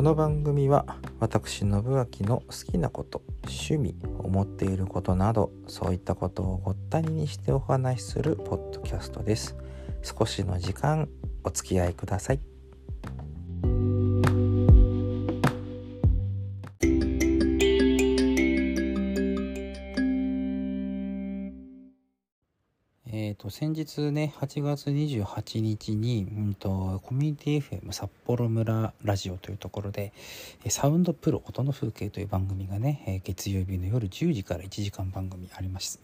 この番組は私信明の好きなこと趣味思っていることなどそういったことをごったににしてお話しするポッドキャストです。少しの時間お付き合いください。先日ね8月28日に、うんと、コミュニティ FM 札幌村ラジオというところでサウンドプロ音の風景という番組がね月曜日の夜10時から1時間番組あります、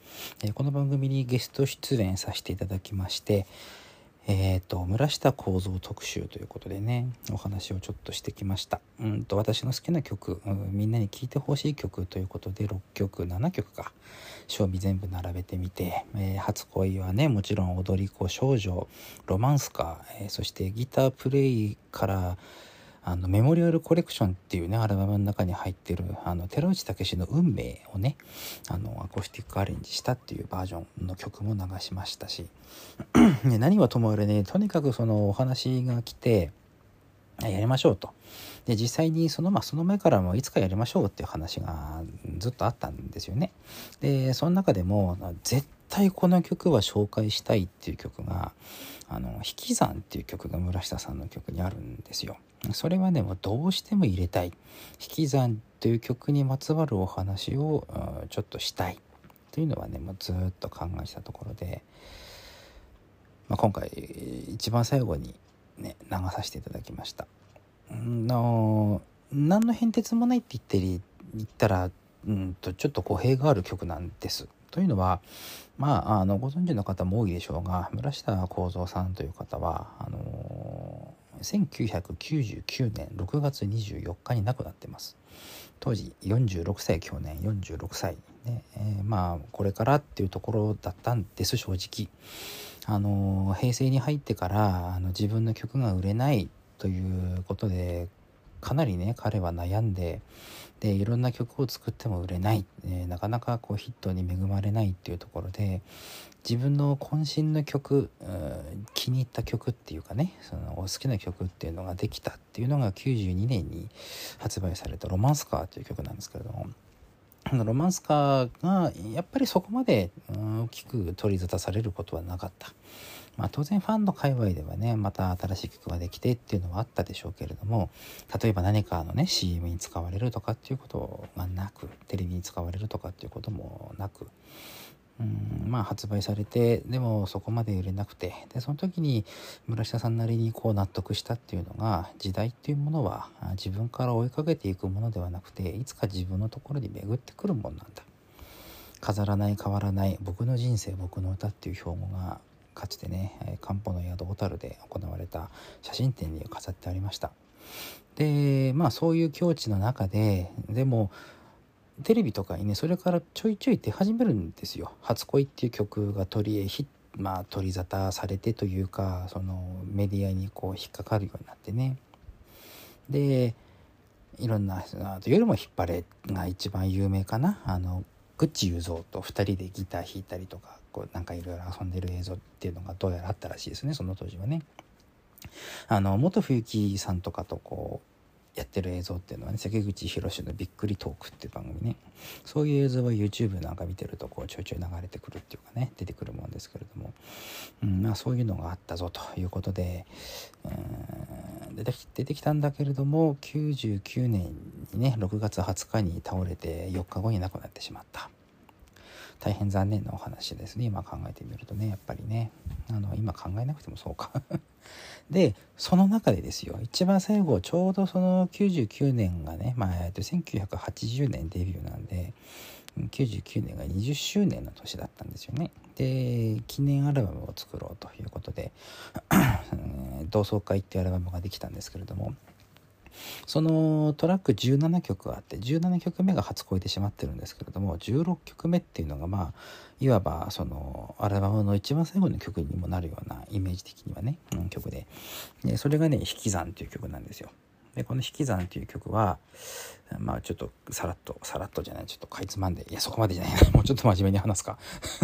この番組にゲスト出演させていただきましてえーと、村下幸三特集ということでねお話をちょっとしてきました。うんと私の好きな曲、みんなに聴いてほしい曲ということで6曲7曲か賞味全部並べてみて、えー、初恋はねもちろん踊り子少女ロマンスカー、えー、そしてギタープレイからあのメモリアルコレクションっていうねアルバムの中に入ってるあの寺内武の「運命」をねあのアコースティックアレンジしたっていうバージョンの曲も流しましたし ね、何はともあれねとにかくそのお話が来てやりましょうと。で実際にその,、まあ、その前からもいつかやりましょうっていう話がずっとあったんですよね。でその中でも絶対この曲は紹介したいっていう曲が「あの引き算」っていう曲が村下さんの曲にあるんですよ。それはねもうどうしても入れたい引き算という曲にまつわるお話をちょっとしたいというのはねもうずっと考えたところで、まあ、今回一番最後にね流させていただきました。の何の変哲もないって言って言ったらうんとちょっと語弊がある曲なんです。というのはまああのご存知の方も多いでしょうが村下幸三さんという方はあの1999年6月24日に亡くなってます。当時46歳去年46歳。ね、えー、まあこれからっていうところだったんです正直。あの平成に入ってからあの自分の曲が売れないということでかなりね彼は悩んででいろんな曲を作っても売れない、えー、なかなかこうヒットに恵まれないっていうところで自分の渾身の曲、気に入った曲っていうかねその好きな曲っていうのができたっていうのが92年に発売された「ロマンスカー」という曲なんですけれども。ロマンスカーがやっぱりそこまで大きく取り沙汰されることはなかった。まあ、当然ファンの界隈ではねまた新しい曲ができてっていうのはあったでしょうけれども例えば何かのね CM に使われるとかっていうことがなくテレビに使われるとかっていうこともなくうんまあ発売されてでもそこまで売れなくてでその時に村下さんなりにこう納得したっていうのが時代っていうものは自分から追いかけていくものではなくていつか自分のところに巡ってくるもんなんだ。飾らない変わらない僕の人生僕の歌っていう標語がかつてね漢方の宿小樽で行われた写真展に飾ってありました。でまあそういう境地の中ででもテレビとかにねそれからちょいちょい出始めるんですよ「初恋」っていう曲が取りまあ取り沙汰されてというかそのメディアにこう引っかかるようになってね。でいろんなあと「夜も引っ張れ」が一番有名かな。あのグッチ雄三と2人でギター弾いたりとかこうなんかいろいろ遊んでる映像っていうのがどうやらあったらしいですねその当時はね。あの元冬木さんとかとこうやってる映像っていうのはね関口宏の「びっくりトーク」っていう番組ねそういう映像は YouTube なんか見てるとこうちょいちょい流れてくるっていうかね出てくるもんですけれども、うんまあ、そういうのがあったぞということで、うん、出てき出てきたんだけれども99年にね6月20日に倒れて4日後に亡くなってしまった。大変残念なお話ですね。今考えてみるとねやっぱりね。あの今考えなくてもそうか。でその中でですよ。一番最後ちょうどその99年がね、まあ、えっと1980年デビューなんで99年が20周年の年だったんですよね。で記念アルバムを作ろうということで「同窓会」っていうアルバムができたんですけれどもそのトラック17曲あって17曲目が初恋でしまってるんですけれども16曲目っていうのがまあいわばそのアルバムの一番最後の曲にもなるようなイメージ的にはね、うん、曲で。でそれがね「引き算」という曲なんですよ。でこの「引き算」という曲はまあちょっとさらっとさらっとじゃないちょっとかいつまんでいやそこまでじゃないもうちょっと真面目に話すか。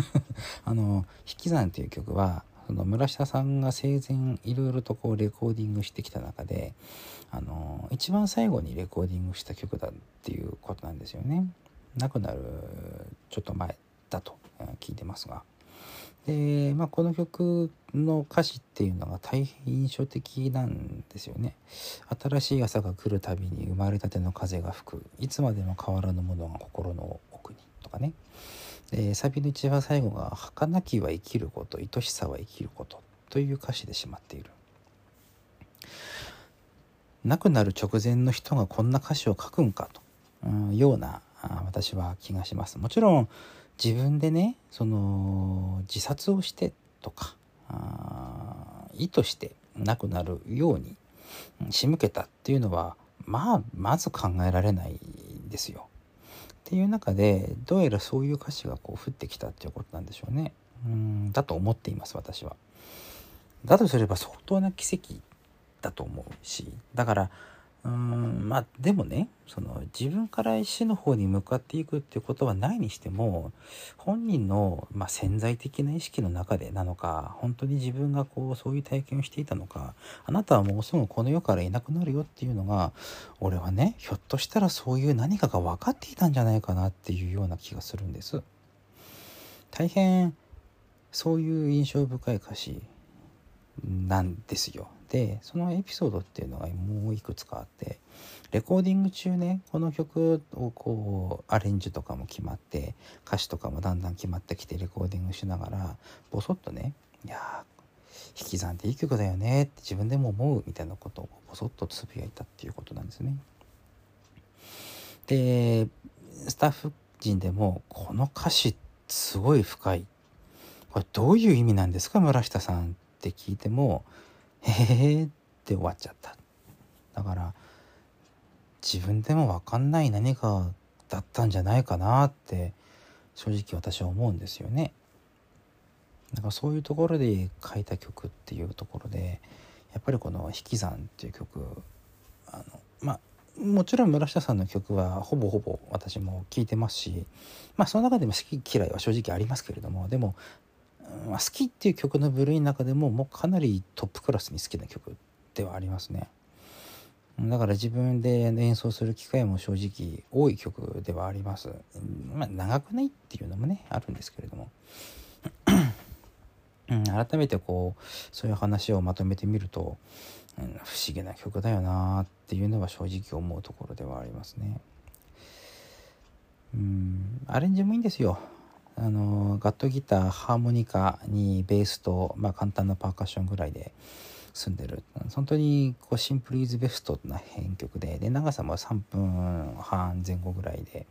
あの「引き算」という曲はその村下さんが生前いろいろとこうレコーディングしてきた中であの一番最後にレコーディングした曲だっていうことなんですよね。亡くなるちょっと前だと聞いてますが。で、まあ、この曲の歌詞っていうのが大変印象的なんですよね。新しい朝が来るたびに生まれたての風が吹くいつまでも変わらぬものが心の奥にとかねでサビの一番最後が「儚きは生きること愛しさは生きること」という歌詞でしまっている。亡くなる直前の人がこんな歌詞を書くんかというような私は気がします。もちろん自分でねその自殺をしてとか意図して亡くなるように仕向けたっていうのはまあまず考えられないですよ。っていう中でどうやらそういう歌詞がこう降ってきたっていうことなんでしょうね。うんだと思っています私は。だとすれば相当な奇跡だと思うしだからうんまあでもねその自分から死の方に向かっていくっていうことはないにしても本人の、まあ、潜在的な意識の中でなのか本当に自分がこうそういう体験をしていたのかあなたはもうすぐこの世からいなくなるよっていうのが俺はねひょっとしたらそういう何かが分かっていたんじゃないかなっていうような気がするんです。大変そういう印象深い歌詞なんですよ。でそのエピソードっていうのがもういくつかあってレコーディング中ねこの曲をこうアレンジとかも決まって歌詞とかもだんだん決まってきてレコーディングしながらボソッとね「いや引き算っていい曲だよね」って自分でも思うみたいなことをボソッとつぶやいたっていうことなんですね。でスタッフ陣でもこの歌詞すごい深いこれどういう意味なんですか村下さんって聞いてもへえって終わっちゃった。だから自分でも分かんない何かだったんじゃないかなって正直私は思うんですよね。だからそういうところで書いた曲っていうところでやっぱりこの「引き算」っていう曲あのまあもちろん村下さんの曲はほぼほぼ私も聴いてますしまあその中でも好き嫌いは正直ありますけれどもでもまあ、好きっていう曲の部類の中でももうかなりトップクラスに好きな曲ではありますね。だから自分で演奏する機会も正直多い曲ではあります。まあ、長くないっていうのもねあるんですけれども。改めてこうそういう話をまとめてみると、うん、不思議な曲だよなっていうのは正直思うところではありますね。うんアレンジもいいんですよ。あのガットギターハーモニカにベースと、まあ、簡単なパーカッションぐらいで済んでる。本当にこうシンプルイズベストな編曲でで長さも3分半前後ぐらいで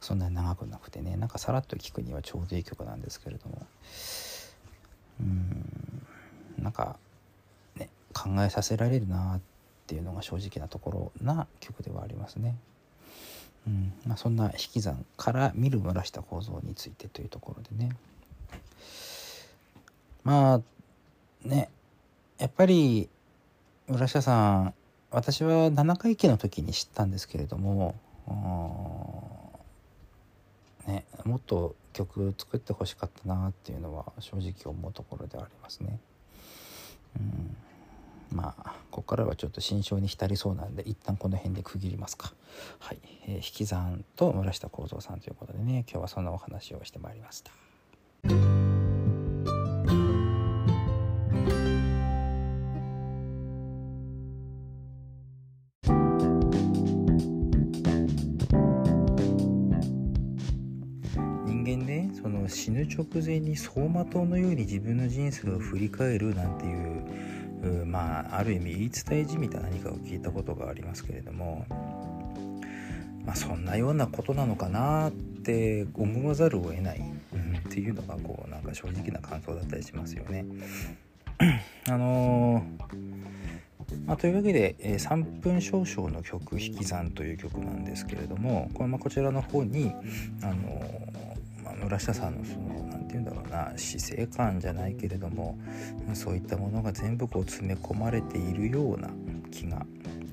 そんなに長くなくてねなんかさらっと聴くにはちょうどいい曲なんですけれども。うん。なんかね考えさせられるなっていうのが正直なところな曲ではありますね。うん。まあ、そんな引き算から見る村下構造についてというところでね。まあね。やっぱり村下さん私は7回忌の時に知ったんですけれどもねもっと曲作ってほしかったなっていうのは正直思うところではありますね。うん。まあここからはちょっと心象に浸りそうなんで一旦この辺で区切りますか。はい、えー、引き算と村下幸三さんということでね今日はそんなお話をしてまいりました。人間ねその死ぬ直前に走馬灯のように自分の人生を振り返るなんていうまあある意味言い伝えじみた何かを聞いたことがありますけれどもまあそんなようなことなのかなって思わざるを得ない、うん、っていうのがこうなんか正直な感想だったりしますよね。あのー、まあ、というわけで、え、3分少々の曲「引き算」という曲なんですけれどもこれまあこちらの方に、あのー、まあ、村下さんのその何て言うんだろうな死生観じゃないけれどもそういったものが全部こう詰め込まれているような気が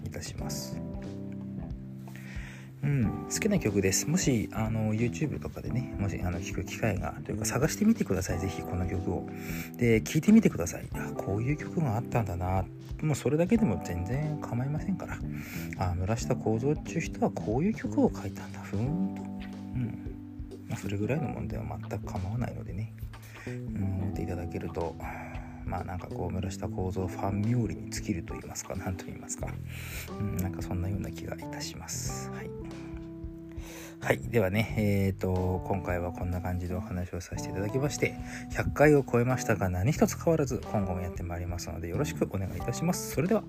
いたします。うん、好きな曲です。もし、あの、YouTube とかでね、もし、あの、聴く機会が、というか、探してみてください。ぜひ、この曲を。で、聴いてみてください。あ、こういう曲があったんだな。もう、それだけでも全然構いませんから。あ、村下幸三っていう人はこういう曲を書いたんだ。ふーんと。うん。まあ、それぐらいの問題は全く構わないのでね。うん、思っていただけると、まあなんかこう村下幸三ファン冥利に尽きると言いますか何と言いますか、うん、なんかそんなような気がいたしますはいはい。ではね、えっ、ー、と、今回はこんな感じでお話をさせていただきまして、100回を超えましたが何一つ変わらず今後もやってまいりますのでよろしくお願いいたします。それでは。